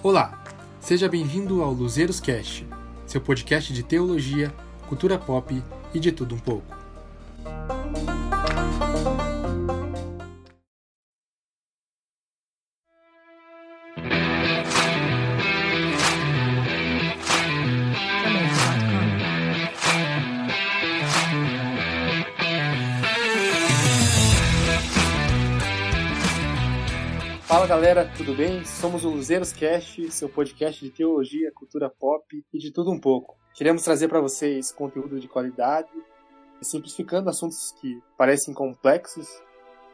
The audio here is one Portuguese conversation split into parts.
Olá, seja bem-vindo ao Luzeiros Cast, seu podcast de teologia, cultura pop e de tudo um pouco. Galera, tudo bem? Somos o Luzeiros Cast, seu podcast de teologia, cultura pop e de tudo um pouco. Queremos trazer para vocês conteúdo de qualidade, simplificando assuntos que parecem complexos,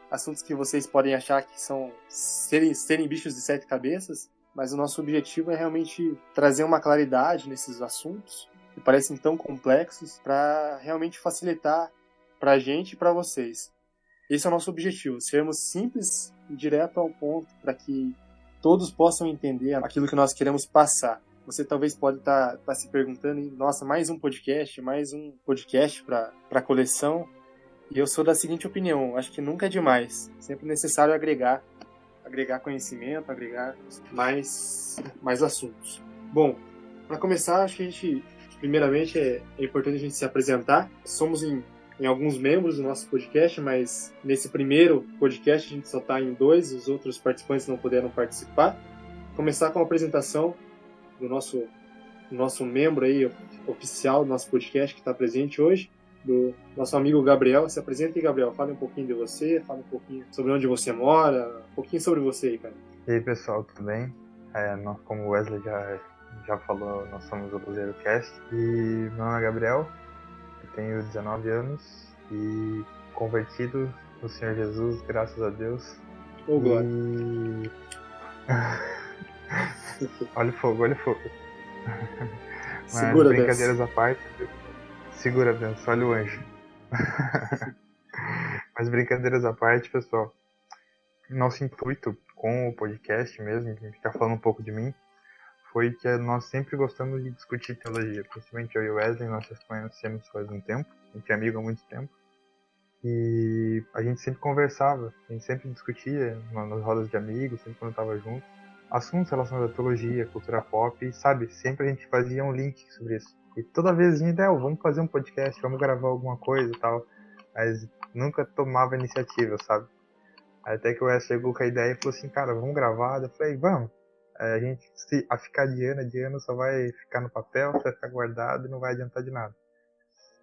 assuntos que vocês podem achar que são serem, serem bichos de sete cabeças, mas o nosso objetivo é realmente trazer uma claridade nesses assuntos que parecem tão complexos para realmente facilitar para a gente e para vocês. Esse é o nosso objetivo, sermos simples direto ao ponto para que todos possam entender aquilo que nós queremos passar. Você talvez pode estar tá, tá se perguntando, nossa, mais um podcast, mais um podcast para a coleção. E eu sou da seguinte opinião, acho que nunca é demais, sempre necessário agregar, agregar conhecimento, agregar mais, mais assuntos. Bom, para começar, acho que a gente, primeiramente, é, é importante a gente se apresentar. Somos em em alguns membros do nosso podcast, mas nesse primeiro podcast a gente só está em dois, os outros participantes não puderam participar. Começar com a apresentação do nosso, do nosso membro aí oficial do nosso podcast que está presente hoje, do nosso amigo Gabriel. Se apresente, Gabriel. Fale um pouquinho de você, fale um pouquinho sobre onde você mora, um pouquinho sobre você aí, cara. E aí, pessoal, tudo bem? É, nós, como o Wesley já, já falou, nós somos o Cruzeiro Cast. E meu nome é Gabriel, tenho 19 anos e convertido no Senhor Jesus, graças a Deus. Oh, glória. E... olha o fogo, olha o fogo. Mas Segura, brincadeiras à parte. Segura, Benção, olha o anjo. Mas brincadeiras à parte, pessoal. Nosso intuito com o podcast mesmo, ficar falando um pouco de mim, foi que nós sempre gostamos de discutir teologia, principalmente eu e o Wesley, nós conhecemos faz um tempo, a gente é amigo há muito tempo, e a gente sempre conversava, a gente sempre discutia nas rodas de amigos, sempre quando estava junto, assuntos relacionados à teologia, cultura pop, e sabe, sempre a gente fazia um link sobre isso. E toda vez a gente, é, vamos fazer um podcast, vamos gravar alguma coisa e tal, mas nunca tomava iniciativa, sabe? Até que o Wesley chegou com a ideia e falou assim, cara, vamos gravar, eu falei, vamos. É, a gente se a ficar de ano de ano só vai ficar no papel, vai ficar guardado e não vai adiantar de nada.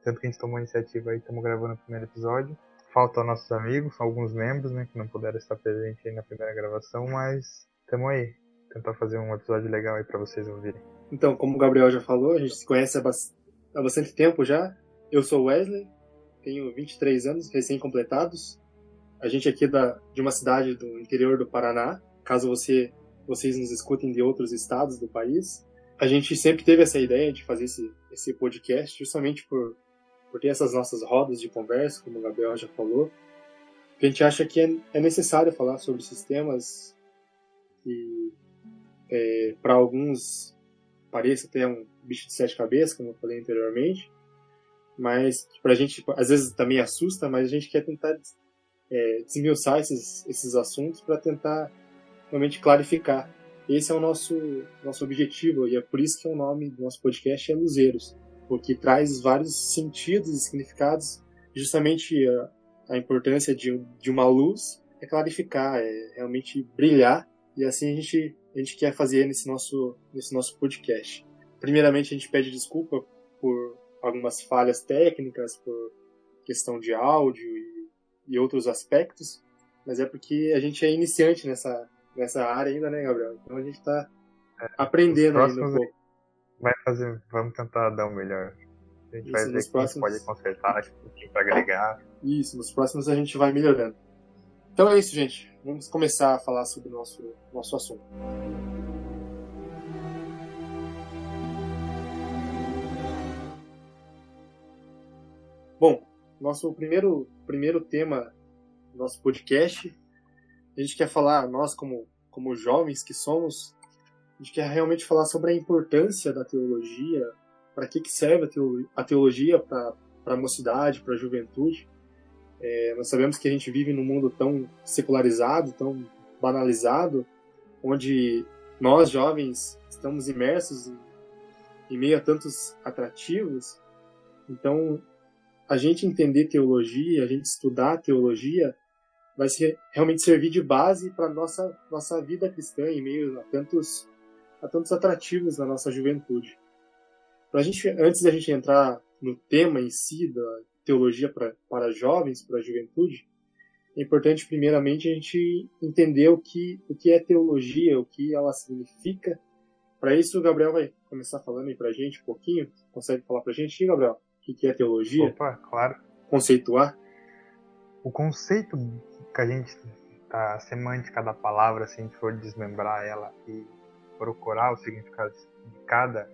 Tanto que a gente tomou a iniciativa aí, estamos gravando o primeiro episódio. Faltam nossos amigos, alguns membros, né, que não puderam estar presentes aí na primeira gravação, mas estamos aí, tentar fazer um episódio legal aí para vocês ouvirem. Então, como o Gabriel já falou, a gente se conhece há, bastante tempo já. Eu sou Wesley, tenho 23 anos recém-completados. A gente aqui é da, de uma cidade do interior do Paraná. Caso você vocês nos escutem de outros estados do país. A gente sempre teve essa ideia de fazer esse, esse podcast justamente por, por ter essas nossas rodas de conversa, como o Gabriel já falou. A gente acha que é, é necessário falar sobre sistemas que, é, para alguns, pareça ter um bicho de sete cabeças, como eu falei anteriormente, mas para a gente, às vezes, também assusta, mas a gente quer tentar é, desmiuçar esses, esses assuntos para tentar realmente clarificar. Esse é o nosso, nosso objetivo e é por isso que o nome do nosso podcast é Luzeiros, porque traz vários sentidos e significados, justamente a, a importância de, de uma luz é clarificar, é realmente brilhar e assim a gente, a gente quer fazer nesse nosso, nesse nosso podcast. Primeiramente, a gente pede desculpa por algumas falhas técnicas, por questão de áudio e, e outros aspectos, mas é porque a gente é iniciante nessa, nessa área ainda, né, Gabriel? Então a gente está é, aprendendo ainda um pouco. Vai fazer, vamos tentar dar o melhor. A gente Isso, vai ver próximos... pode consertar, para agregar. Isso, nos próximos a gente vai melhorando. Então é isso, gente. Vamos começar a falar sobre o nosso, nosso assunto. Bom, nosso primeiro, primeiro tema do nosso podcast a gente quer falar, nós como, como jovens que somos, a gente quer realmente falar sobre a importância da teologia, para que, que serve a teologia para a mocidade, para a juventude. É, nós sabemos que a gente vive num mundo tão secularizado, tão banalizado, onde nós jovens estamos imersos em, em meio a tantos atrativos, então a gente entender teologia, a gente estudar teologia, vai ser, realmente servir de base para nossa nossa vida cristã em meio a tantos a tantos atrativos na nossa juventude. Pra gente, antes da gente entrar no tema em si da teologia pra, para jovens, para a juventude, é importante primeiramente a gente entender o que o que é teologia, o que ela significa. Para isso, o Gabriel vai começar falando aí para a gente um pouquinho. Consegue falar para a gente, Gabriel? O que é teologia? Opa, claro. Conceituar? O conceito que a gente, a semântica da palavra, se a gente for desmembrar ela e procurar o significado de cada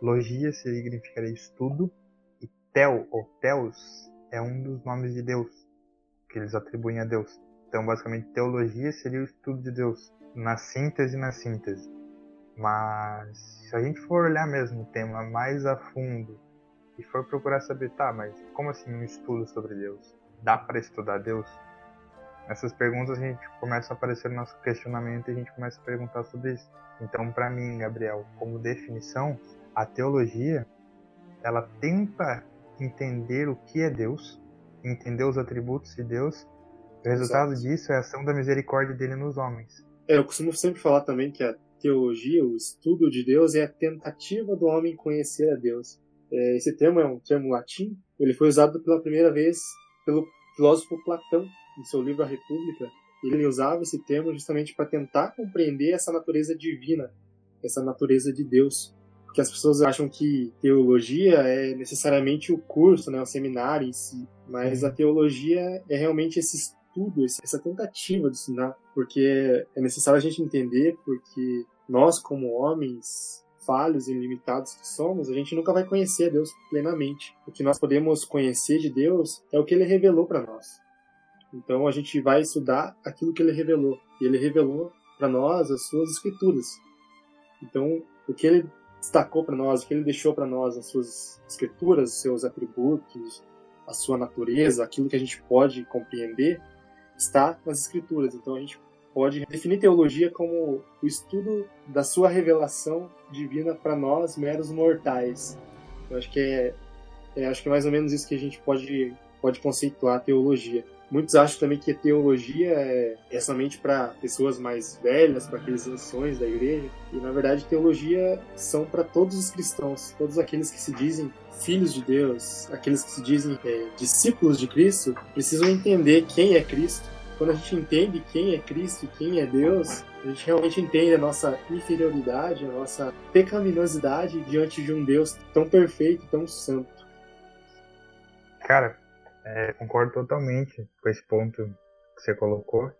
logia, significaria estudo, e tel, ou teos, é um dos nomes de Deus, que eles atribuem a Deus. Então, basicamente, teologia seria o estudo de Deus, na síntese na síntese. Mas, se a gente for olhar mesmo o tema mais a fundo, e for procurar saber, tá, mas como assim um estudo sobre Deus? Dá para estudar Deus? Essas perguntas a gente começa a aparecer no nosso questionamento e a gente começa a perguntar sobre isso. Então, para mim, Gabriel, como definição, a teologia ela tenta entender o que é Deus, entender os atributos de Deus. O resultado Exato. disso é a ação da misericórdia dele nos homens. É, eu costumo sempre falar também que a teologia, o estudo de Deus, é a tentativa do homem conhecer a Deus. É, esse termo é um termo latim. Ele foi usado pela primeira vez pelo filósofo Platão em seu livro A República, ele usava esse termo justamente para tentar compreender essa natureza divina, essa natureza de Deus. Porque as pessoas acham que teologia é necessariamente o curso, né, o seminário em si, mas a teologia é realmente esse estudo, essa tentativa de ensinar, porque é necessário a gente entender porque nós como homens falhos e limitados que somos, a gente nunca vai conhecer Deus plenamente. O que nós podemos conhecer de Deus é o que ele revelou para nós. Então a gente vai estudar aquilo que ele revelou. E ele revelou para nós as suas escrituras. Então, o que ele destacou para nós, o que ele deixou para nós as suas escrituras, seus atributos, a sua natureza, aquilo que a gente pode compreender, está nas escrituras. Então a gente pode definir teologia como o estudo da sua revelação divina para nós meros mortais. Eu acho que é, é, acho que é mais ou menos isso que a gente pode pode conceituar a teologia. Muitos acham também que a teologia é, é somente para pessoas mais velhas, para aqueles anciões da igreja. E na verdade, teologia são para todos os cristãos, todos aqueles que se dizem filhos de Deus, aqueles que se dizem é, discípulos de Cristo, precisam entender quem é Cristo. Quando a gente entende quem é Cristo e quem é Deus, a gente realmente entende a nossa inferioridade, a nossa pecaminosidade diante de um Deus tão perfeito, tão santo. Cara, é, concordo totalmente com esse ponto que você colocou.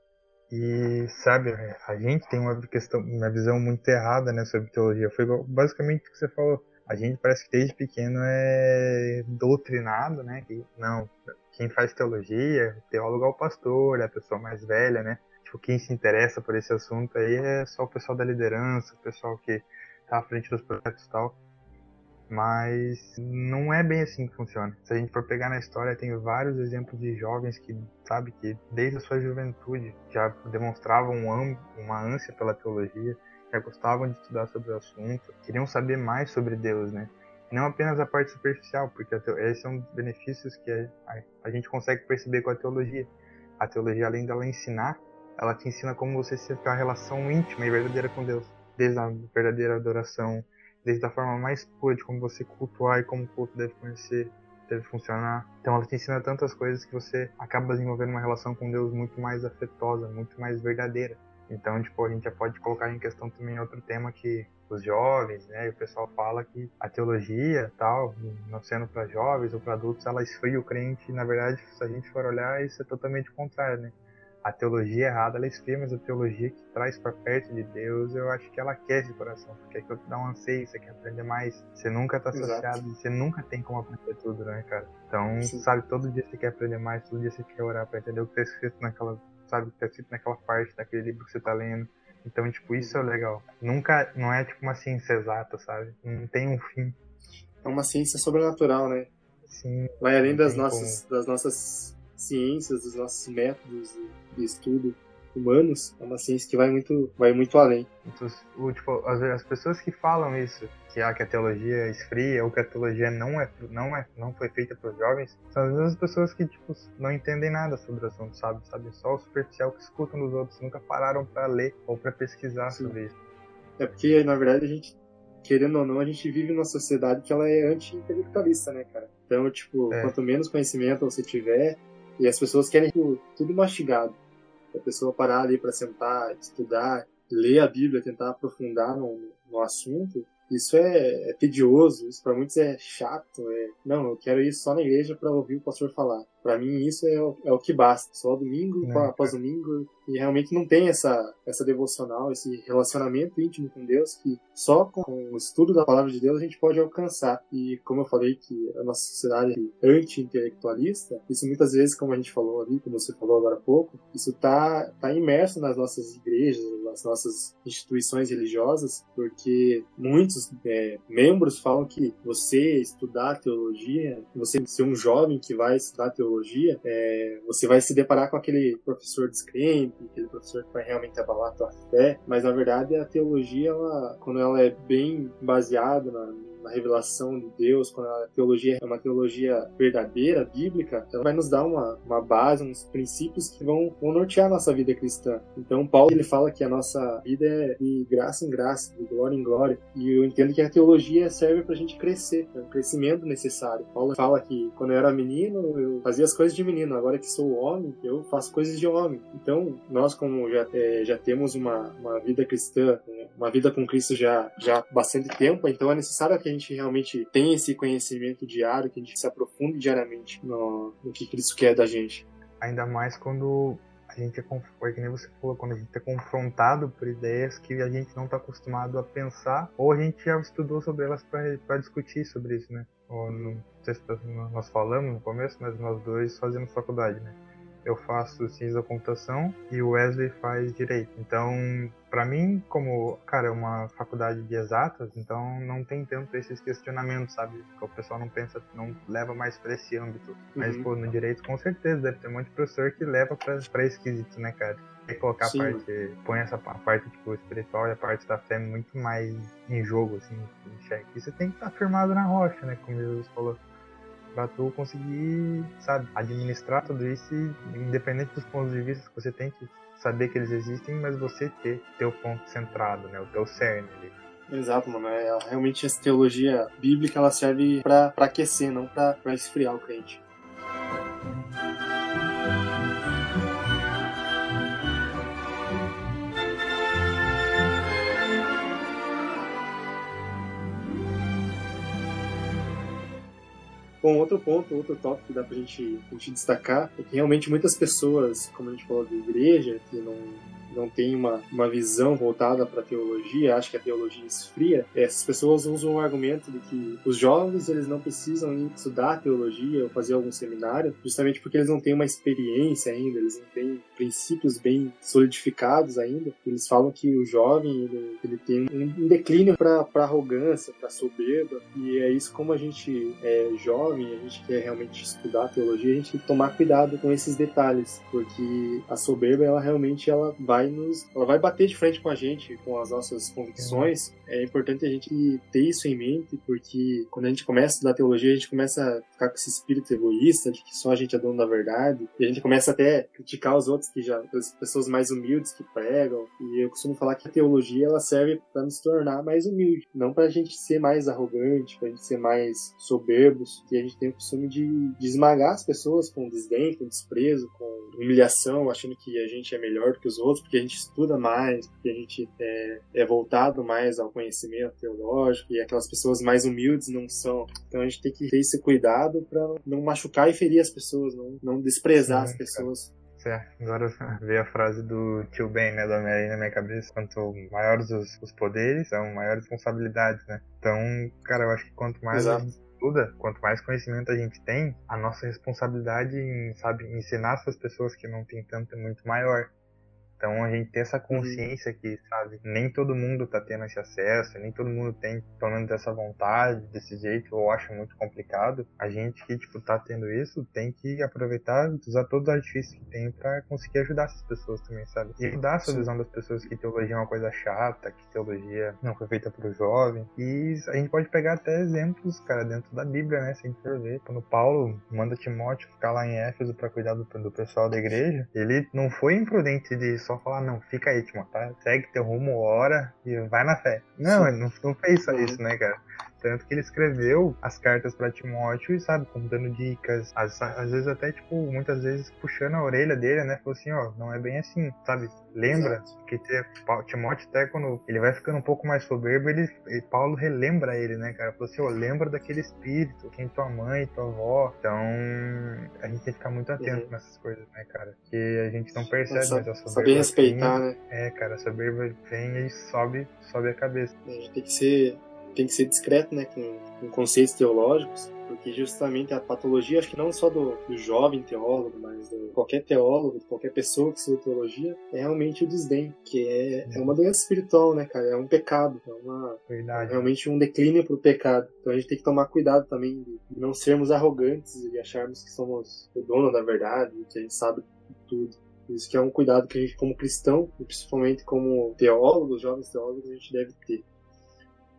E sabe, a gente tem uma questão, uma visão muito errada né, sobre teologia. Foi basicamente o que você falou. A gente parece que desde pequeno é doutrinado, né? Que não, quem faz teologia, teólogo é o pastor, é a pessoa mais velha, né? Tipo, quem se interessa por esse assunto aí é só o pessoal da liderança, o pessoal que tá à frente dos projetos e tal. Mas não é bem assim que funciona. Se a gente for pegar na história, tem vários exemplos de jovens que, sabe, que desde a sua juventude já demonstravam uma ânsia pela teologia, já gostavam de estudar sobre o assunto, queriam saber mais sobre Deus, né? Não apenas a parte superficial, porque esses são benefícios que a, a gente consegue perceber com a teologia. A teologia, além dela ensinar, ela te ensina como você se ter uma relação íntima e verdadeira com Deus. Desde a verdadeira adoração, desde a forma mais pura de como você cultuar e como o culto deve conhecer, deve funcionar. Então ela te ensina tantas coisas que você acaba desenvolvendo uma relação com Deus muito mais afetosa, muito mais verdadeira. Então, tipo, a gente já pode colocar em questão também outro tema que os jovens, né, o pessoal fala que a teologia, tal, não sendo para jovens ou para adultos, ela esfria o crente, e na verdade, se a gente for olhar, isso é totalmente contrário, né? a teologia errada ela esfria, mas a teologia que traz para perto de Deus, eu acho que ela quer esse coração, porque é que te dá um anseio, você quer aprender mais. Você nunca tá associado, Exato. você nunca tem como aprender tudo, né, cara? Então, Sim. sabe, todo dia você quer aprender mais, todo dia você quer orar para entender o que tá escrito naquela, sabe, o que tá escrito naquela parte daquele livro que você tá lendo. Então, tipo, isso é legal. Nunca, não é tipo uma ciência exata, sabe? Não tem um fim. É uma ciência sobrenatural, né? Sim. Vai além das nossas, como... das nossas ciências, dos nossos métodos de estudo. Humanos, é uma ciência que vai muito, vai muito além. Então, o, tipo, as, as pessoas que falam isso, que, ah, que a teologia esfria ou que a teologia não é não é não foi feita para os jovens são as mesmas pessoas que tipo não entendem nada sobre o assunto sabe sabe só o superficial que escutam dos outros nunca pararam para ler ou para pesquisar Sim. sobre isso é porque na verdade a gente querendo ou não a gente vive numa sociedade que ela é anti-intelectualista né cara então tipo é. quanto menos conhecimento você tiver e as pessoas querem tipo, tudo mastigado a pessoa parar ali para sentar estudar ler a Bíblia tentar aprofundar no, no assunto isso é, é tedioso, isso para muitos é chato. É, não, eu quero ir só na igreja para ouvir o pastor falar. Para mim isso é o, é o que basta. Só domingo é, após domingo e realmente não tem essa essa devocional, esse relacionamento íntimo com Deus que só com o estudo da palavra de Deus a gente pode alcançar. E como eu falei que a nossa sociedade é anti-intelectualista, isso muitas vezes, como a gente falou ali, como você falou agora há pouco, isso tá tá imerso nas nossas igrejas, nas nossas instituições religiosas, porque muitos é, membros falam que você estudar teologia, você ser um jovem que vai estudar teologia, é, você vai se deparar com aquele professor descrente, aquele professor que vai realmente abalar a tua fé, mas na verdade a teologia, ela, quando ela é bem baseada na, na revelação de Deus, quando a teologia é uma teologia verdadeira, bíblica, ela vai nos dar uma, uma base, uns princípios que vão, vão nortear a nossa vida cristã. Então, Paulo ele fala que a nossa vida é de graça em graça, de glória em glória, e eu entendo que a teologia serve para a gente crescer, é um crescimento necessário. Paulo fala que quando eu era menino, eu fazia as coisas de menino, agora que sou homem, eu faço coisas de homem. Então, nós, como já, é, já temos uma, uma vida cristã, uma vida com Cristo já, já há bastante tempo, então é necessário que a gente realmente tenha esse conhecimento diário, que a gente se aprofunde diariamente no, no que Cristo quer da gente. Ainda mais quando a gente é, que nem você falou, quando a gente é confrontado por ideias que a gente não está acostumado a pensar, ou a gente já estudou sobre elas para discutir sobre isso, né? Ou não sei se nós falamos no começo, mas nós dois fazemos faculdade, né? eu faço ciência da computação e o Wesley faz direito. Então, para mim, como, cara, é uma faculdade de exatas, então não tem tanto esses questionamentos, sabe? Que o pessoal não pensa, não leva mais para esse âmbito. Uhum. Mas, pô, no direito, com certeza, deve ter um monte de professor que leva para esse quesito, né, cara? E colocar Sim. a parte, põe essa a parte tipo, espiritual e a parte da fé muito mais em jogo, assim, em xeque. E você tem que estar tá firmado na rocha, né, como Jesus falou para tu conseguir, sabe, administrar tudo isso independente dos pontos de vista que você tem que saber que eles existem, mas você ter teu ponto centrado, né, o teu cerne ali. Exato, mano. É, realmente essa teologia bíblica ela serve para aquecer, não para esfriar o crente. Bom, outro ponto, outro tópico que dá pra gente, a gente destacar é que realmente muitas pessoas, como a gente falou da igreja, que não não tem uma, uma visão voltada para teologia, acha que a teologia esfria, essas pessoas usam o argumento de que os jovens eles não precisam estudar teologia ou fazer algum seminário, justamente porque eles não têm uma experiência ainda, eles não têm princípios bem solidificados ainda. Eles falam que o jovem ele, ele tem um declínio para arrogância, para soberba, e é isso como a gente é jovem, a gente quer realmente estudar teologia, a gente tem que tomar cuidado com esses detalhes, porque a soberba ela realmente ela vai nos, ela vai bater de frente com a gente, com as nossas convicções. É importante a gente ter isso em mente, porque quando a gente começa a estudar teologia, a gente começa a ficar com esse espírito egoísta de que só a gente é dono da verdade, e a gente começa até a criticar os outros que já, as pessoas mais humildes que pregam. E eu costumo falar que a teologia ela serve para nos tornar mais humildes, não para a gente ser mais arrogante, para a gente ser mais soberbos, que gente tem o costume de, de esmagar as pessoas com desdém, com desprezo, com humilhação, achando que a gente é melhor do que os outros, porque a gente estuda mais, porque a gente é, é voltado mais ao conhecimento teológico e aquelas pessoas mais humildes não são. Então a gente tem que ter esse cuidado para não machucar e ferir as pessoas, não, não desprezar Sim, as pessoas. Certo. Agora veio a frase do tio Ben, né, do Homem-Aranha na minha cabeça. Quanto maiores os, os, poderes, são maiores responsabilidades, né? Então, cara, eu acho que quanto mais Exato. a gente estuda, quanto mais conhecimento a gente tem, a nossa responsabilidade em, sabe, ensinar essas pessoas que não têm tanto é muito maior. Então a gente tem essa Uhum. consciência que, sabe, nem todo mundo tá tendo esse acesso, nem todo mundo tem, pelo menos, essa vontade desse jeito, ou acha muito complicado. A gente que, tipo, tá tendo isso, tem que aproveitar usar todos os artifícios que tem pra conseguir ajudar essas pessoas também, sabe? E mudar essa visão das pessoas que teologia é uma coisa chata, que teologia não foi feita pro jovem. E a gente pode pegar até exemplos, cara, dentro da Bíblia, né? Se a gente for ver. Quando Paulo manda Timóteo ficar lá em Éfeso pra cuidar do, do pessoal da igreja, ele não foi imprudente de só falar, não, fica aí, Timóteo, tá? Segue teu rumo, ora e vai na fé. Não, ele não, não fez só Uhum. isso, né, cara? Tanto que ele escreveu as cartas pra Timóteo e, sabe, como dando dicas, às, às vezes até, tipo, muitas vezes puxando a orelha dele, né? Falou assim, ó, não é bem assim, sabe? Lembra Exato. que Timóteo até quando ele vai ficando um pouco mais soberbo, ele, e Paulo relembra ele, né, cara? Falou assim, ó, lembra daquele espírito, quem tua mãe, tua avó. Então, a gente tem que ficar muito atento Uhum. nessas coisas, né, cara? Que a gente não percebe, Sa- mas a soberba Saber respeitar, vem, né? É, cara, a soberba vem e sobe, sobe a cabeça. A gente tem que ser, tem que ser discreto, né, com, com conceitos teológicos, porque justamente a patologia, acho que não só do, do jovem teólogo, mas de qualquer teólogo, de qualquer pessoa que estuda teologia, é realmente o desdém, que é, é uma doença espiritual, né, cara? É um pecado, é uma, Verdade. realmente um declínio pro pecado. Então a gente tem que tomar cuidado também de de não sermos arrogantes e acharmos que somos o dono da verdade, que a gente sabe tudo. Isso que é um cuidado que a gente, como cristão, e principalmente como teólogos, jovens teólogos, a gente deve ter.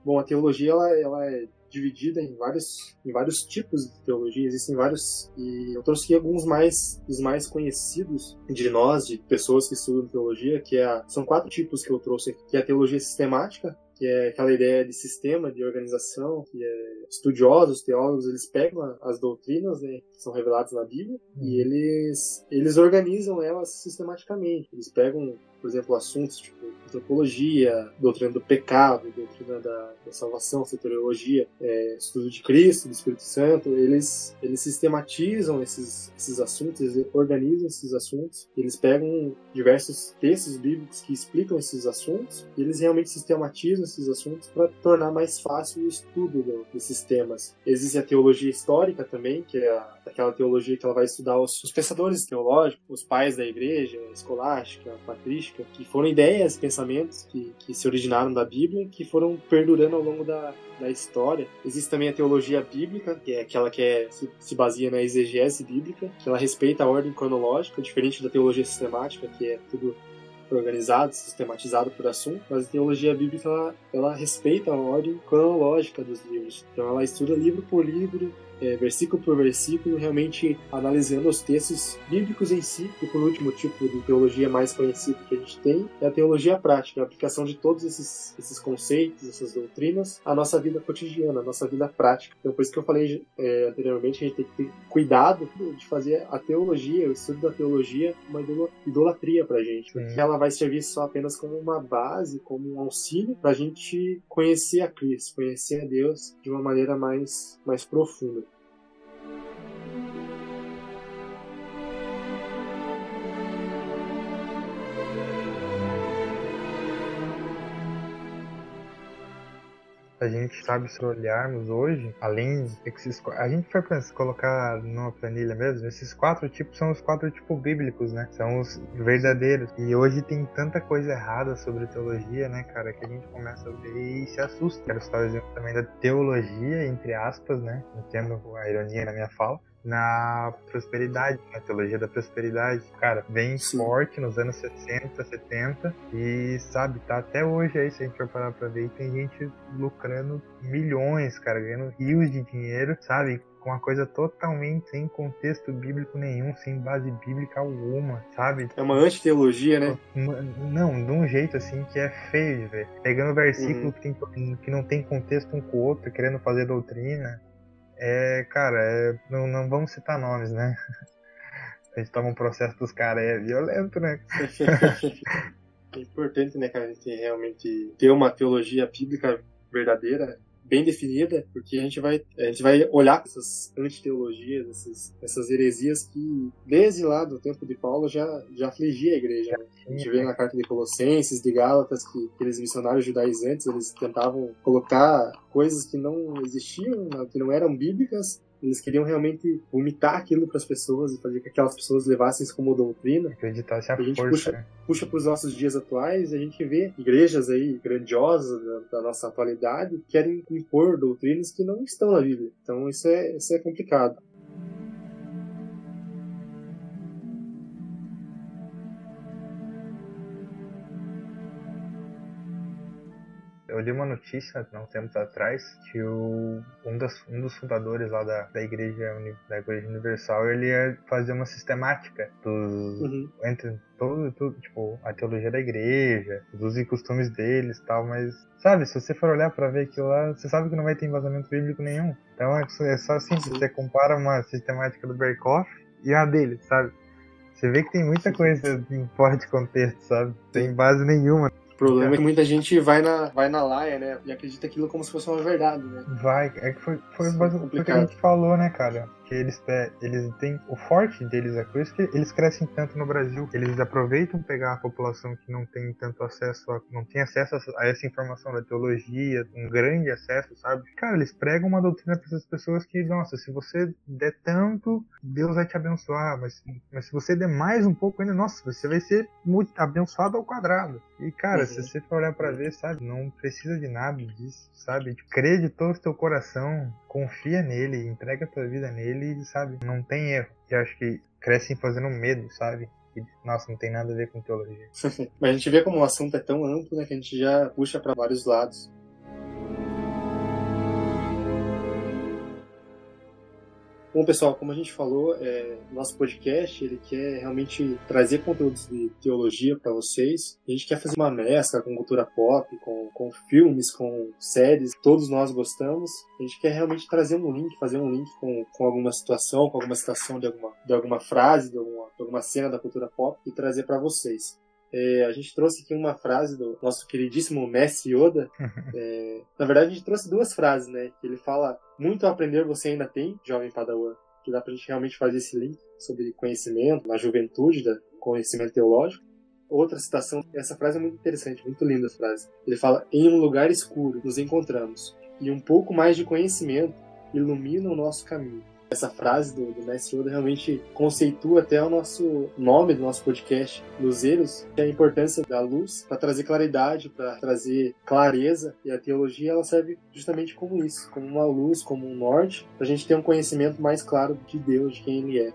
Bom, a teologia ela, ela é dividida em vários, em vários tipos de teologia, existem vários, e eu trouxe aqui alguns mais, os mais conhecidos de nós, de pessoas que estudam teologia, que é a, são quatro tipos que eu trouxe aqui, que é a teologia sistemática, que é aquela ideia de sistema, de organização, que é estudiosos, teólogos, eles pegam as doutrinas, né, que são reveladas na Bíblia, e eles, eles organizam elas sistematicamente. Eles pegam, por exemplo, assuntos tipo antropologia, doutrina do pecado, doutrina da, da salvação, soteriologia, é, estudo de Cristo, do Espírito Santo, eles, eles sistematizam esses, esses assuntos, eles organizam esses assuntos, eles pegam diversos textos bíblicos que explicam esses assuntos e eles realmente sistematizam esses assuntos para tornar mais fácil o estudo do- desses temas. Existe a teologia histórica também, que é a- aquela teologia que ela vai estudar os, os pensadores teológicos, os pais da igreja, escolástica, a que foram ideias, pensamentos que, que se originaram da Bíblia, que foram perdurando ao longo da, da história. Existe também a teologia bíblica, que é aquela que é, se, se baseia na exegese bíblica, que ela respeita a ordem cronológica, diferente da teologia sistemática, que é tudo organizado, sistematizado por assunto, mas a teologia bíblica ela, ela respeita a ordem cronológica dos livros. Então ela estuda livro por livro, é, versículo por versículo, realmente analisando os textos bíblicos em si. E por último tipo de teologia mais conhecido que a gente tem é a teologia prática, a aplicação de todos esses, esses conceitos, essas doutrinas à nossa vida cotidiana, à nossa vida prática. Então por isso que eu falei é, anteriormente, a gente tem que ter cuidado de fazer a teologia, o estudo da teologia, uma idolatria pra gente. Sim. Porque ela vai servir só apenas como uma base, como um auxílio pra gente conhecer a Cristo, conhecer a Deus de uma maneira mais, mais profunda. A gente sabe se olharmos hoje, além desses, a gente vai pensar, colocar numa planilha mesmo, esses quatro tipos são os quatro tipos bíblicos, né? São os verdadeiros. E hoje tem tanta coisa errada sobre teologia, né, cara, que a gente começa a ver e se assusta. Quero citar o exemplo também da teologia, entre aspas, né? Entendo a ironia na minha fala. Na prosperidade, na teologia da prosperidade, cara, bem Sim. forte nos anos 60, 70 e sabe, tá até hoje aí, se a gente for parar pra ver, tem gente lucrando milhões, cara, ganhando rios de dinheiro, sabe? Com uma coisa totalmente sem contexto bíblico nenhum, sem base bíblica alguma, sabe? É uma antiteologia, né? Não, de um jeito assim que é feio de ver. Pegando versículo Uhum. que, tem, que não tem contexto um com o outro, querendo fazer doutrina. É, cara, é- não, não vamos citar nomes, né? A gente toma um processo dos caras, é violento, né? É importante, né, cara, a gente realmente ter uma teologia bíblica verdadeira, bem definida, porque a gente vai, a gente vai olhar essas antiteologias, essas, essas heresias que, desde lá do tempo de Paulo, já, já afligia a igreja. né? A gente vê na carta de Colossenses, de Gálatas, que aqueles missionários judaizantes, eles tentavam colocar coisas que não existiam, que não eram bíblicas, Eles queriam realmente vomitar aquilo para as pessoas e fazer que aquelas pessoas levassem isso como doutrina. Acreditasse a, a gente força. puxa, puxa para os nossos dias atuais e a gente vê igrejas aí grandiosas da, da, nossa atualidade que querem impor doutrinas que não estão na Bíblia. Então isso é, isso é complicado. Eu li uma notícia há uns tempos atrás que o, um, das, um dos fundadores lá da, da, igreja, da Igreja Universal ele ia fazer uma sistemática dos, uhum. entre todo, todo, tipo, a teologia da igreja, os usos e costumes deles tal, mas, sabe, se você for olhar para ver aquilo lá, você sabe que não vai ter embasamento bíblico nenhum. Então é, é só assim, você compara uma sistemática do Berkoff e a dele, sabe? Você vê que tem muita coisa em fora de contexto, sabe? Tem base nenhuma. O problema é que muita gente vai na, vai na laia, né? E acredita aquilo como se fosse uma verdade, né? Vai, é que foi, foi o que a gente falou, né, cara? Que eles, eles têm o forte deles é por isso que eles crescem tanto no Brasil. Eles aproveitam pegar a população que não tem tanto acesso, a, não tem acesso a, essa informação da teologia, um grande acesso, sabe? Cara, eles pregam uma doutrina para essas pessoas que, nossa, se você der tanto, Deus vai te abençoar, mas, mas se você der mais um pouco ainda, nossa, você vai ser muito abençoado ao quadrado. E cara, uhum. se você for olhar para ver, sabe, não precisa de nada disso, sabe? Crê de todo o teu coração, confia nele, entrega tua vida nele, sabe? Não tem erro. E acho que crescem fazendo medo, sabe? Nossa, não tem nada a ver com teologia. Mas a gente vê como o assunto é tão amplo, né, que a gente já puxa para vários lados. Bom, pessoal, como a gente falou, é, nosso podcast ele quer realmente trazer conteúdos de teologia para vocês. A gente quer fazer uma mescla com cultura pop, com, com filmes, com séries, todos nós gostamos. A gente quer realmente trazer um link, fazer um link com, com alguma situação, com alguma citação de alguma, de alguma frase, de alguma, de alguma cena da cultura pop e trazer para vocês. É, a gente trouxe aqui uma frase do nosso queridíssimo Messi Yoda. É, na verdade, a gente trouxe duas frases, né? Que ele fala: Muito a aprender você ainda tem, jovem Padawan. Que dá pra gente realmente fazer esse link sobre conhecimento, na juventude, da conhecimento teológico. Outra citação, essa frase é muito interessante, muito linda essa frase. Ele fala: Em um lugar escuro nos encontramos, e um pouco mais de conhecimento ilumina o nosso caminho essa frase do, do Mestre Yoda realmente conceitua até o nosso nome do nosso podcast, Luzeiros, que é a importância da luz para trazer claridade, para trazer clareza, e a teologia ela serve justamente como isso, como uma luz, como um norte, para a gente ter um conhecimento mais claro de Deus, de quem Ele é.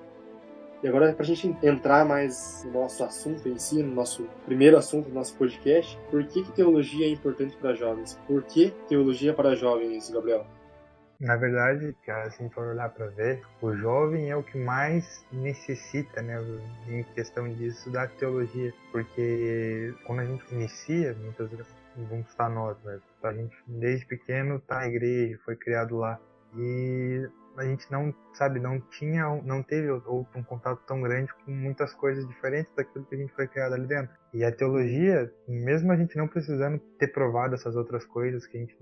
E agora, para a gente entrar mais no nosso assunto em si, no nosso primeiro assunto do nosso podcast, por que, que teologia é importante para jovens? Por que teologia para jovens, Gabriel? Na verdade, cara, se for olhar para ver, o jovem é o que mais necessita, né, em questão disso, da teologia. Porque quando a gente inicia, muitas vezes, vamos estar nós, né, a gente desde pequeno tá na igreja, foi criado lá. E a gente não, sabe, não tinha, não teve um contato tão grande com muitas coisas diferentes daquilo que a gente foi criado ali dentro. E a teologia, mesmo a gente não precisando ter provado essas outras coisas que a gente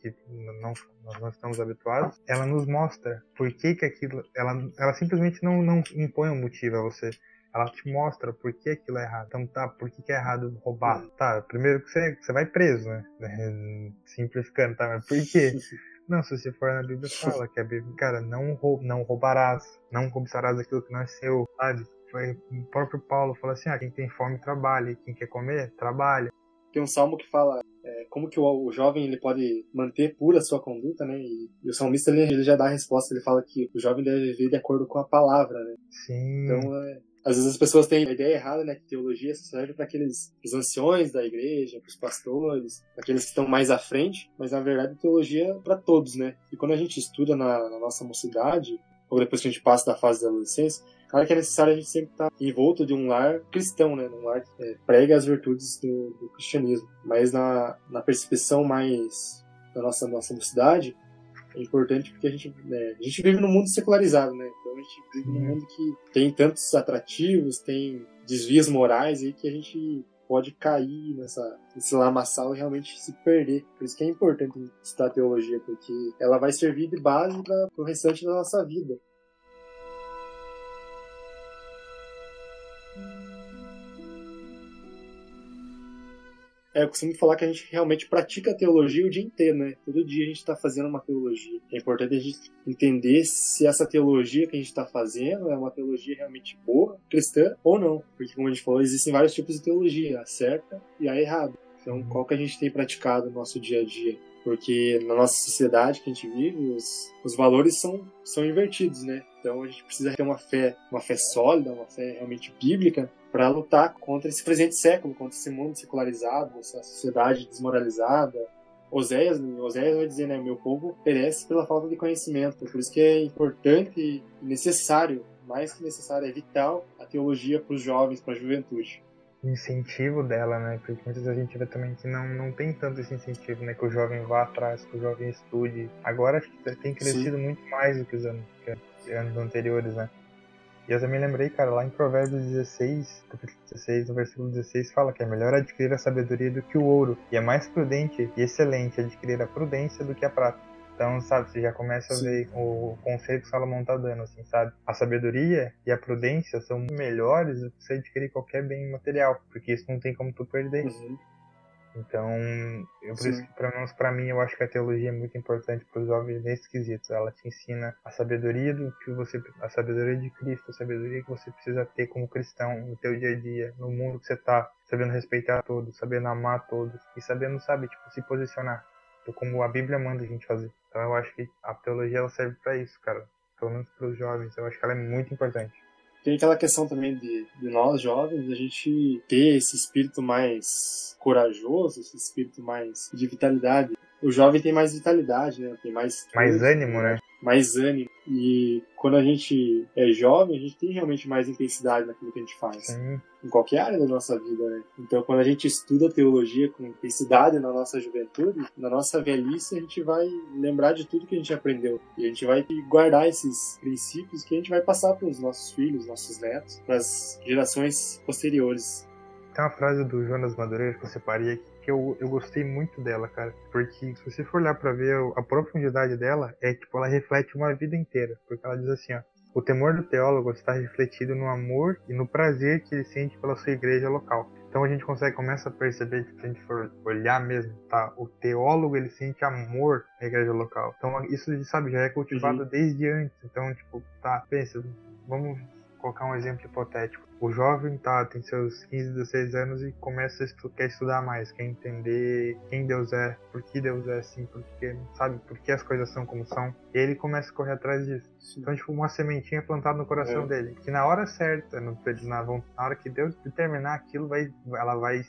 que não, nós não estamos habituados, ela nos mostra por que que aquilo, ela, ela simplesmente não, não impõe um motivo a você. Ela te mostra por que aquilo é errado. Então tá, por que, que é errado roubar? Tá, primeiro que você, você vai preso, né? Simplificando, tá? Mas por quê? Não, se você for na Bíblia, fala que a Bíblia, cara, não, roub, não roubarás, não cobiçarás aquilo que não é seu, sabe? Foi, o próprio Paulo fala assim: ah, quem tem fome trabalha, quem quer comer, trabalha. Tem um salmo que fala é, como que o, o, jovem ele pode manter pura a sua conduta, né? E, e o salmista ele, ele, já dá a resposta, ele fala que o jovem deve viver de acordo com a palavra, né? Sim. Então, é, às vezes as pessoas têm a ideia errada, né, que teologia serve para aqueles os anciões da igreja, para os pastores, aqueles que estão mais à frente, mas na verdade teologia é para todos, né? E quando a gente estuda na, na, nossa mocidade, ou depois que a gente passa da fase da adolescência, claro que é necessário a gente sempre estar tá envolto de um lar cristão, né, um lar que é, prega as virtudes do, do cristianismo, mas na, na percepção mais da nossa nossa mocidade, é importante porque a gente, né, a gente vive num mundo secularizado, né? Então a gente vive num uhum. mundo que tem tantos atrativos, tem desvios morais aí que a gente pode cair nessa, nesse lamaçal e realmente se perder. Por isso que é importante estudar teologia, porque ela vai servir de base para o restante da nossa vida. É, eu costumo falar que a gente realmente pratica a teologia o dia inteiro, né? Todo dia a gente está fazendo uma teologia. É importante a gente entender se essa teologia que a gente está fazendo é uma teologia realmente boa, cristã, ou não. Porque, como a gente falou, existem vários tipos de teologia, a certa e a errada. Então, uhum. qual que a gente tem praticado no nosso dia a dia? Porque na nossa sociedade que a gente vive, os, os valores são, são invertidos, né? Então a gente precisa ter uma fé, uma fé sólida, uma fé realmente bíblica para lutar contra esse presente século, contra esse mundo secularizado, essa sociedade desmoralizada. Oséias, Oséias vai dizer, né, meu povo perece pela falta de conhecimento. Por isso que é importante e necessário, mais que necessário, é vital a teologia para os jovens, para a juventude incentivo dela, né? Porque muitas vezes a gente vê também que não, não tem tanto esse incentivo, né? Que o jovem vá atrás, que o jovem estude. Agora acho que tem crescido Sim. muito mais do que os anos, que anos anteriores, né? E eu também lembrei, cara, lá em Provérbios 16, 16, no versículo 16, fala que é melhor adquirir a sabedoria do que o ouro, e é mais prudente e excelente adquirir a prudência do que a prata. Então, sabe, você já começa Sim. a ver o conceito que Salomão tá dando, assim, sabe? A sabedoria e a prudência são melhores do que você adquirir qualquer bem material, porque isso não tem como tu perder. Uhum. Então, eu, por isso que, pelo menos para mim, eu acho que a teologia é muito importante para os jovens nesse quesito. Ela te ensina a sabedoria do que você, a sabedoria de Cristo, a sabedoria que você precisa ter como cristão no teu dia a dia, no mundo que você tá, sabendo respeitar todos, sabendo amar todos e sabendo, sabe, tipo, se posicionar como a Bíblia manda a gente fazer. Então eu acho que a teologia ela serve para isso, cara. Pelo menos para os jovens. Eu acho que ela é muito importante. Tem aquela questão também de, de nós jovens, a gente ter esse espírito mais corajoso, esse espírito mais de vitalidade. O jovem tem mais vitalidade, né? Tem mais mais ânimo, né? mais ânimo. E quando a gente é jovem, a gente tem realmente mais intensidade naquilo que a gente faz. Sim. Em qualquer área da nossa vida, né? Então, quando a gente estuda teologia com intensidade na nossa juventude, na nossa velhice, a gente vai lembrar de tudo que a gente aprendeu. E a gente vai guardar esses princípios que a gente vai passar para os nossos filhos, nossos netos, para as gerações posteriores. Tem uma frase do Jonas Madureira que eu separei aqui que eu, eu gostei muito dela, cara. Porque se você for olhar para ver a profundidade dela, é tipo, ela reflete uma vida inteira. Porque ela diz assim, ó. O temor do teólogo está refletido no amor e no prazer que ele sente pela sua igreja local. Então a gente consegue começa a perceber que se a gente for olhar mesmo, tá? O teólogo ele sente amor na igreja local. Então isso, sabe, já é cultivado uhum. desde antes. Então, tipo, tá, pensa, vamos colocar um exemplo hipotético. O jovem tá, tem seus 15, 16 anos e começa a estu quer estudar mais, quer entender quem Deus é, por que Deus é assim, porque sabe por que as coisas são como são. E ele começa a correr atrás disso. Sim. Então, tipo, uma sementinha plantada no coração é. dele, que na hora certa, no, na, na hora que Deus determinar aquilo, vai, ela vai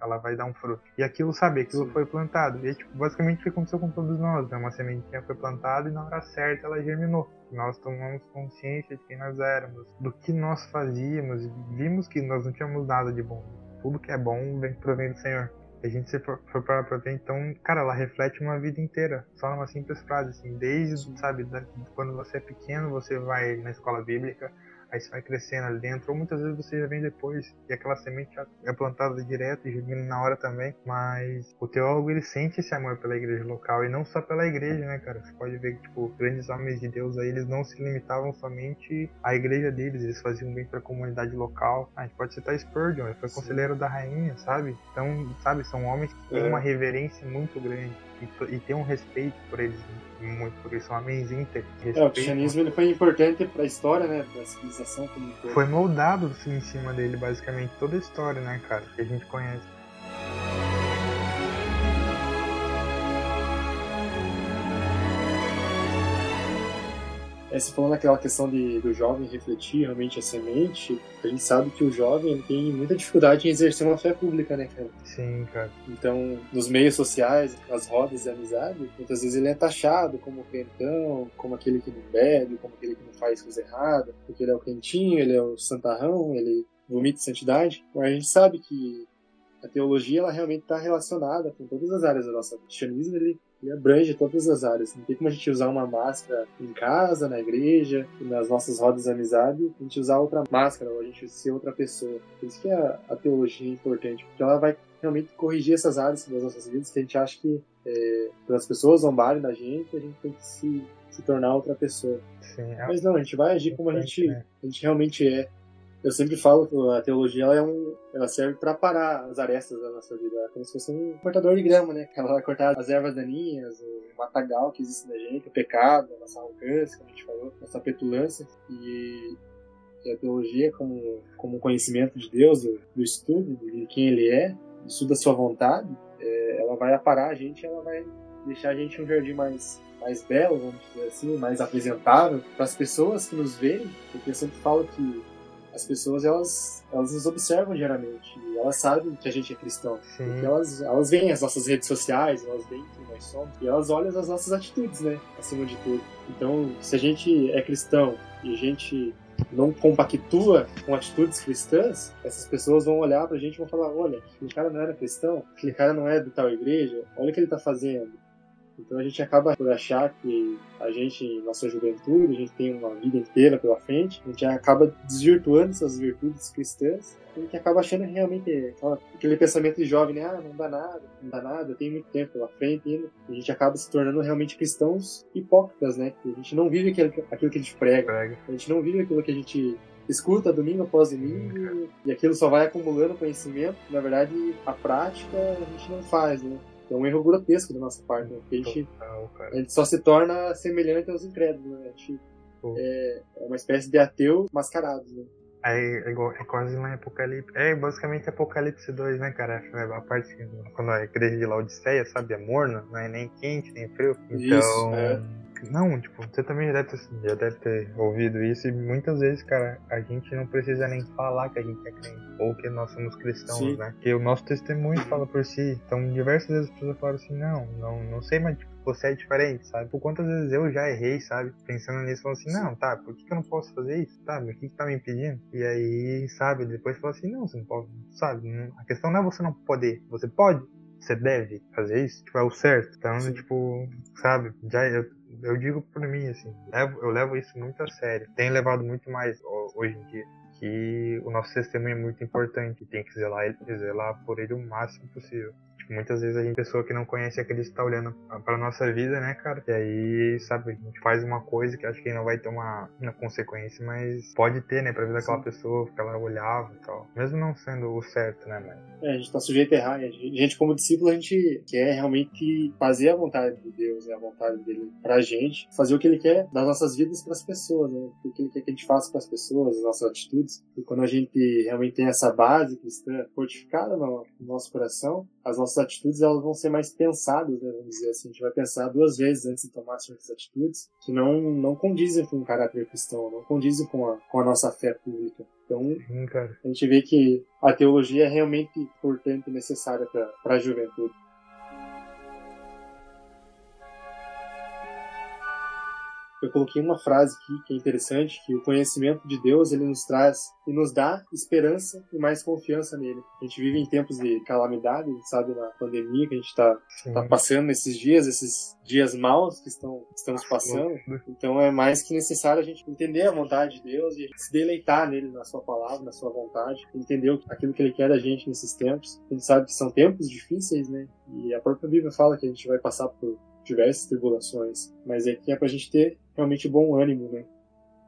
ela vai dar um fruto. E aquilo, sabe, aquilo Sim. foi plantado. E tipo, basicamente o que aconteceu com todos nós, né? Uma sementinha foi plantada e na hora certa ela germinou nós tomamos consciência de quem nós éramos, do que nós fazíamos, e vimos que nós não tínhamos nada de bom. Tudo que é bom vem provém do Senhor. A gente se for, para pra ver, então, cara, ela reflete uma vida inteira, só numa simples frase, assim, desde, sabe, quando você é pequeno, você vai na escola bíblica, aí você vai crescendo ali dentro, ou muitas vezes você já vem depois e aquela semente é plantada direto e germina na hora também, mas o teólogo ele sente esse amor pela igreja local e não só pela igreja, né, cara? Você pode ver que, tipo, grandes homens de Deus aí, eles não se limitavam somente à igreja deles, eles faziam bem para a comunidade local. A gente pode citar Spurgeon, ele foi Sim. conselheiro da rainha, sabe? Então, sabe, são homens que têm é. uma reverência muito grande e, e tem um respeito por eles muito, porque eles são homens íntegros. É, o cristianismo ele foi importante para a história, né, da civilização como um Foi moldado assim, em cima dele, basicamente, toda a história, né, cara, que a gente conhece. É, se falando naquela questão de, do jovem refletir realmente a semente, a gente sabe que o jovem tem muita dificuldade em exercer uma fé pública, né, cara? Sim, cara. Então, nos meios sociais, nas rodas de amizade, muitas vezes ele é taxado como crentão, como aquele que não bebe, como aquele que não faz coisa errada, porque ele é o quentinho, ele é o santarrão, ele vomita santidade. Mas a gente sabe que a teologia ela realmente está relacionada com todas as áreas da nossa vida. O cristianismo ele ele abrange todas as áreas. Não tem como a gente usar uma máscara em casa, na igreja, nas nossas rodas de amizade, a gente usar outra máscara, ou a gente ser outra pessoa. Por isso que a, a teologia é importante, porque ela vai realmente corrigir essas áreas das nossas vidas que a gente acha que é, as pessoas zombarem da gente, a gente tem que se, se tornar outra pessoa. Sim, é... Mas não, a gente vai agir como a gente, né? a gente realmente é. Eu sempre falo que a teologia ela, é um, ela serve para parar as arestas da nossa vida. É como se fosse um cortador de grama, né? Ela vai cortar as ervas daninhas, o matagal que existe na gente, o pecado, a nossa arrogância, como a gente falou, a nossa petulância. E a teologia como, como conhecimento de Deus, do, do estudo, de quem Ele é, estudo da sua vontade, é, ela vai aparar a gente, ela vai deixar a gente um jardim mais mais belo, vamos dizer assim, mais apresentável para as pessoas que nos veem, porque eu sempre falo que as pessoas elas, elas nos observam diariamente e elas sabem que a gente é cristão. Sim. Porque elas, elas veem as nossas redes sociais, elas veem quem nós somos e elas olham as nossas atitudes, né? Acima de tudo. Então, se a gente é cristão e a gente não compactua com atitudes cristãs, essas pessoas vão olhar pra gente e vão falar: olha, aquele cara não era cristão, aquele cara não é de tal igreja, olha o que ele tá fazendo. Então a gente acaba por achar que a gente, nossa juventude, a gente tem uma vida inteira pela frente, a gente acaba desvirtuando essas virtudes cristãs a gente acaba achando realmente aquele pensamento de jovem, né? Ah, não dá nada, não dá nada, tem muito tempo pela frente ainda. A gente acaba se tornando realmente cristãos hipócritas, né? A gente não vive aquilo, aquilo que a gente prega. prega. A gente não vive aquilo que a gente escuta domingo após domingo hum, e aquilo só vai acumulando conhecimento. Na verdade, a prática a gente não faz, né? É um erro grotesco da nossa parte, né? Porque a gente, a gente só se torna semelhante aos incrédulos, né? A gente é, é, uma espécie de ateu mascarado, né? É, é, igual, é quase lá em Apocalipse. É basicamente Apocalipse 2, né, cara? É a parte que, quando a igreja de Laodiceia, sabe, é morna, não é nem quente, nem frio. Então. Isso, é. Não, tipo, você também já deve, ter, já deve ter ouvido isso e muitas vezes, cara, a gente não precisa nem falar que a gente é crente ou que nós somos cristãos, Sim. né? Que o nosso testemunho fala por si. Então, diversas vezes as pessoas falam assim, não, não, não sei, mas tipo, você é diferente, sabe? Por quantas vezes eu já errei, sabe? Pensando nisso, falando assim, não, tá, por que, que eu não posso fazer isso, sabe? O que, que tá me impedindo? E aí, sabe, depois fala assim, não, você não pode, sabe? A questão não é você não poder, você pode, você deve fazer isso, tipo, é o certo. Então, Sim. tipo, sabe, já eu, eu digo por mim, assim, levo, eu levo isso muito a sério. Tenho levado muito mais hoje em dia que o nosso testemunho é muito importante tem que zelar, zelar por ele o máximo possível. Tipo, muitas vezes a gente, pessoa que não conhece a Cristo, tá olhando pra nossa vida, né, cara? E aí, sabe, a gente faz uma coisa que acho que não vai ter uma, uma consequência, mas pode ter, né, pra vida daquela pessoa, que ela olhava e tal. Mesmo não sendo o certo, né, mas... É, a gente tá sujeito a errar. A gente, como discípulo, a gente quer realmente fazer a vontade de Deus, né, a vontade dele pra gente, fazer o que ele quer das nossas vidas pras pessoas, né? O que ele quer que a gente faça com as pessoas, as nossas atitudes. E quando a gente realmente tem essa base cristã fortificada no nosso coração, as nossas atitudes elas vão ser mais pensadas, né, vamos dizer assim. A gente vai pensar duas vezes antes de tomar certas atitudes que não, não condizem com o caráter cristão, não condizem com a, com a nossa fé pública. Então, Sim, a gente vê que a teologia é realmente importante e necessária para a juventude. Eu coloquei uma frase aqui que é interessante, que o conhecimento de Deus ele nos traz e nos dá esperança e mais confiança nele. A gente vive em tempos de calamidade, sabe na pandemia que a gente está tá passando nesses dias, esses dias maus que estão, estamos passando. Então é mais que necessário a gente entender a vontade de Deus e se deleitar nele, na sua palavra, na sua vontade, entender aquilo que ele quer da gente nesses tempos. A gente sabe que são tempos difíceis, né? E a própria Bíblia fala que a gente vai passar por diversas tribulações, mas é que é pra gente ter realmente bom ânimo, né?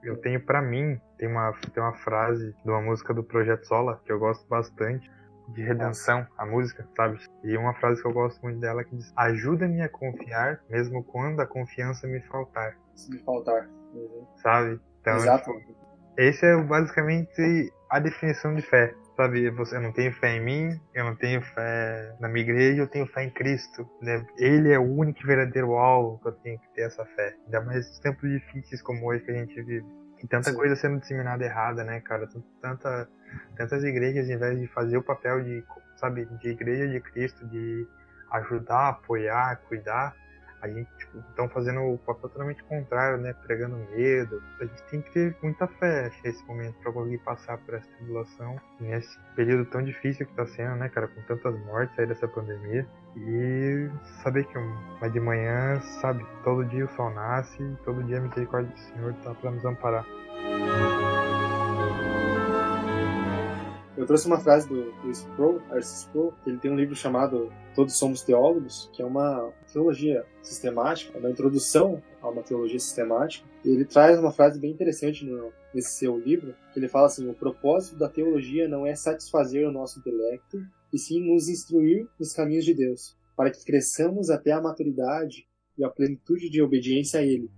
Eu tenho para mim, tem uma, tem uma frase de uma música do Projeto Sola que eu gosto bastante, de redenção, a música, sabe? E uma frase que eu gosto muito dela que diz: Ajuda-me a confiar, mesmo quando a confiança me faltar. Se me faltar. Uhum. Sabe? Então, Exato. Tipo, esse é basicamente a definição de fé. Sabe, você, eu não tenho fé em mim, eu não tenho fé na minha igreja, eu tenho fé em Cristo. Né? Ele é o único verdadeiro alvo que eu tenho que ter essa fé. Ainda mais nos tempos difíceis como hoje que a gente vive. E tanta Sim. coisa sendo disseminada errada, né, cara? Tanta, tantas igrejas, em vez de fazer o papel de, sabe, de igreja de Cristo, de ajudar, apoiar, cuidar, a gente tipo, estão fazendo o papel totalmente contrário, né? Pregando medo. A gente tem que ter muita fé nesse momento para conseguir passar por essa tribulação nesse período tão difícil que está sendo, né, cara? Com tantas mortes aí dessa pandemia. E saber que mas de manhã, sabe, todo dia o sol nasce, todo dia a misericórdia do Senhor está para nos amparar. Eu trouxe uma frase do, do Sproul, Sproul, que ele tem um livro chamado Todos Somos Teólogos, que é uma teologia sistemática, é uma introdução a uma teologia sistemática. E ele traz uma frase bem interessante no, nesse seu livro, que ele fala assim: o propósito da teologia não é satisfazer o nosso intelecto, e sim nos instruir nos caminhos de Deus, para que cresçamos até a maturidade e a plenitude de obediência a Ele.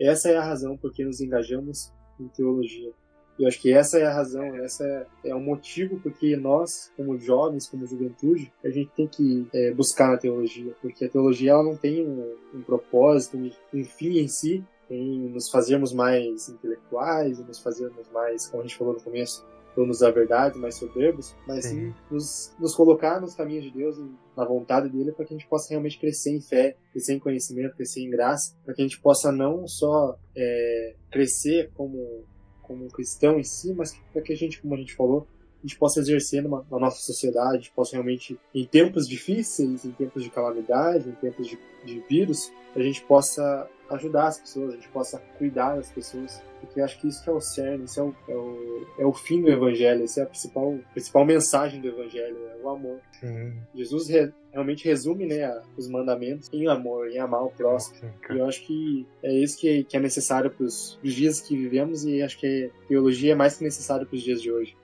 Essa é a razão por que nos engajamos em teologia. Eu acho que essa é a razão, essa é, é o motivo porque nós, como jovens, como juventude, a gente tem que é, buscar na teologia, porque a teologia ela não tem um, um propósito, um fim em si, em nos fazermos mais intelectuais, nos fazermos mais, como a gente falou no começo, donos da verdade, mais soberbos, mas sim, sim nos, nos, colocar nos caminhos de Deus, na vontade dele, para que a gente possa realmente crescer em fé, crescer em conhecimento, crescer em graça, para que a gente possa não só é, crescer como, como cristão em si, mas para que a gente, como a gente falou, a gente possa exercer numa, na nossa sociedade, possa realmente, em tempos difíceis, em tempos de calamidade, em tempos de, de vírus, a gente possa ajudar as pessoas, a gente possa cuidar das pessoas, porque eu acho que isso que é o cerne, isso é o, é o, é o fim do evangelho, essa é a principal, principal mensagem do evangelho, é o amor. Sim. Jesus re, realmente resume né, os mandamentos em amor, em amar o próximo. Sim, e eu acho que é isso que, que é necessário para os dias que vivemos e acho que a teologia é mais que necessário para os dias de hoje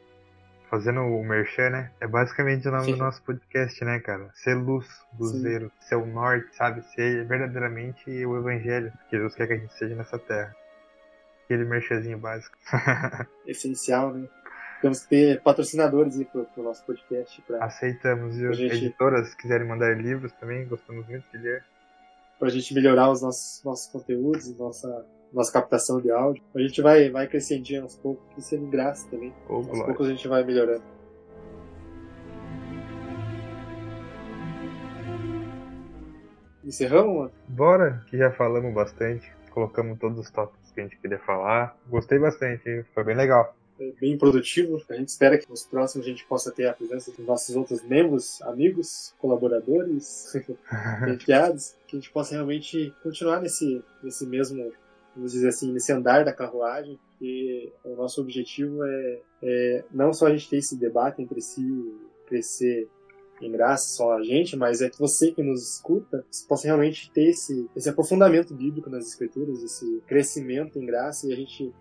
fazendo o merchan, né? É basicamente o nome Sim. do nosso podcast, né, cara? Ser luz, luzeiro, ser o norte, sabe? Ser verdadeiramente o evangelho que Deus quer que a gente seja nessa terra. Aquele merchanzinho básico. Essencial, né? Temos que ter patrocinadores aí pro, pro nosso podcast. Pra, Aceitamos, viu? Gente... Editoras, quiserem mandar livros também, gostamos muito de ler. Pra gente melhorar os nossos, nossos conteúdos, nossa nossa captação de áudio. A gente vai, vai crescendo aos poucos, isso é graça também. Oh, aos glória. poucos a gente vai melhorando. Encerramos, mano? Bora, que já falamos bastante. Colocamos todos os tópicos que a gente queria falar. Gostei bastante, foi bem legal. É bem produtivo. A gente espera que nos próximos a gente possa ter a presença dos nossos outros membros, amigos, colaboradores, enviados, que a gente possa realmente continuar nesse, nesse mesmo vamos dizer assim, nesse andar da carruagem, que o nosso objetivo é, é não só a gente ter esse debate entre si, crescer em graça só a gente, mas é que você que nos escuta possa realmente ter esse, esse aprofundamento bíblico nas escrituras, esse crescimento em graça, e a gente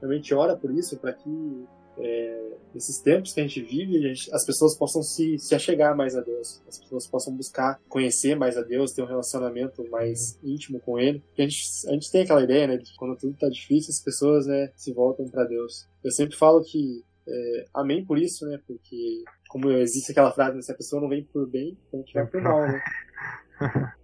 realmente ora por isso, para que é, nesses tempos que a gente vive, a gente, as pessoas possam se, se achegar mais a Deus, as pessoas possam buscar conhecer mais a Deus, ter um relacionamento mais íntimo com Ele. a gente, a gente tem aquela ideia, né, de que quando tudo está difícil, as pessoas, né, se voltam para Deus. Eu sempre falo que é, amém por isso, né, porque como existe aquela frase, né, se a pessoa não vem por bem, então a gente vai por mal, né.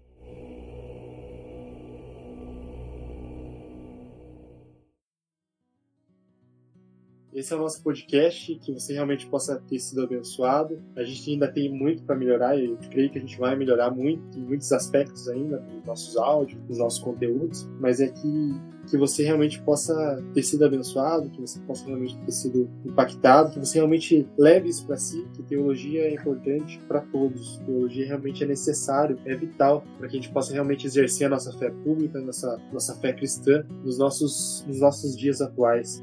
Esse é o nosso podcast, que você realmente possa ter sido abençoado. A gente ainda tem muito para melhorar e eu creio que a gente vai melhorar muito em muitos aspectos ainda, nos nossos áudios, nos nossos conteúdos, mas é que que você realmente possa ter sido abençoado, que você possa realmente ter sido impactado, que você realmente leve isso para si, que teologia é importante para todos. Teologia realmente é necessário, é vital para que a gente possa realmente exercer a nossa fé pública, nossa nossa fé cristã nos nossos nos nossos dias atuais.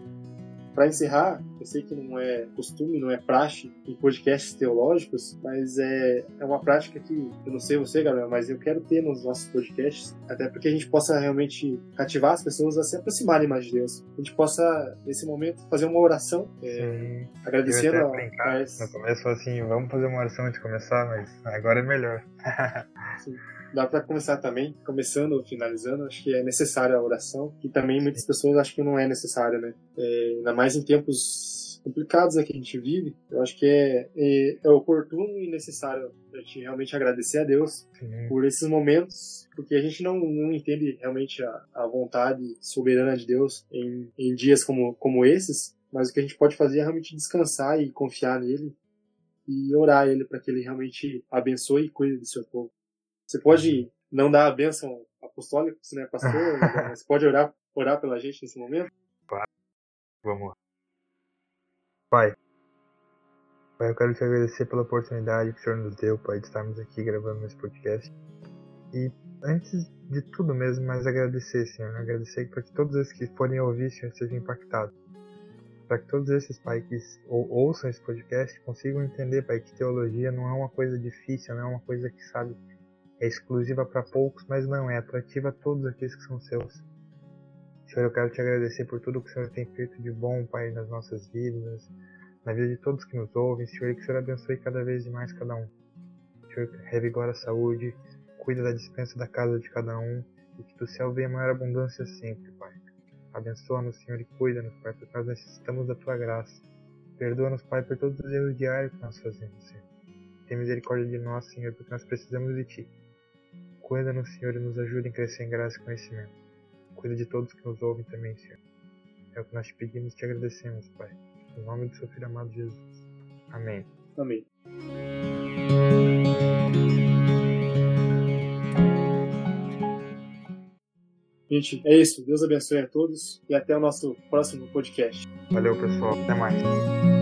Para encerrar, eu sei que não é costume, não é praxe em podcasts teológicos, mas é, é uma prática que eu não sei você, galera, mas eu quero ter nos nossos podcasts, até porque a gente possa realmente cativar as pessoas a se aproximarem mais de Deus. A gente possa, nesse momento, fazer uma oração, é, agradecendo a. Brincar. No começo, assim, vamos fazer uma oração antes de começar, mas agora é melhor. Sim dá para começar também, começando ou finalizando, acho que é necessária a oração, e também muitas pessoas acham que não é necessário, né? É, ainda mais em tempos complicados né, que a gente vive, eu acho que é, é, é oportuno e necessário a gente realmente agradecer a Deus Sim. por esses momentos, porque a gente não, não entende realmente a, a vontade soberana de Deus em, em dias como, como esses, mas o que a gente pode fazer é realmente descansar e confiar nele e orar a ele para que ele realmente abençoe e cuide do seu povo. Você pode não dar a bênção apostólica, você não é pastor, você pode orar, orar pela gente nesse momento? Vamos lá. Pai, Pai, eu quero te agradecer pela oportunidade que o Senhor nos deu, Pai, de estarmos aqui gravando esse podcast. E antes de tudo mesmo, mais agradecer, Senhor, agradecer para que todos esses que forem ouvir, Senhor, sejam impactados. Para que todos esses, Pai, que ou, ouçam esse podcast, consigam entender, Pai, que teologia não é uma coisa difícil, não é uma coisa que, sabe, é exclusiva para poucos, mas não é atrativa a todos aqueles que são seus. Senhor, eu quero te agradecer por tudo que o Senhor tem feito de bom, Pai, nas nossas vidas, na vida de todos que nos ouvem, Senhor, que o Senhor abençoe cada vez mais cada um. Senhor, revigora a saúde, cuida da dispensa da casa de cada um, e que do céu venha maior abundância sempre, Pai. Abençoa-nos, Senhor, e cuida-nos, Pai, porque nós necessitamos da Tua graça. Perdoa-nos, Pai, por todos os erros diários que nós fazemos, Senhor. Tem misericórdia de nós, Senhor, porque nós precisamos de Ti. Cuida-nos, Senhor, e nos ajuda em crescer em graça e conhecimento. Cuida de todos que nos ouvem também, Senhor. É o que nós te pedimos e te agradecemos, Pai. Em nome do seu Filho amado Jesus. Amém. Amém. Gente, é isso. Deus abençoe a todos e até o nosso próximo podcast. Valeu, pessoal. Até mais.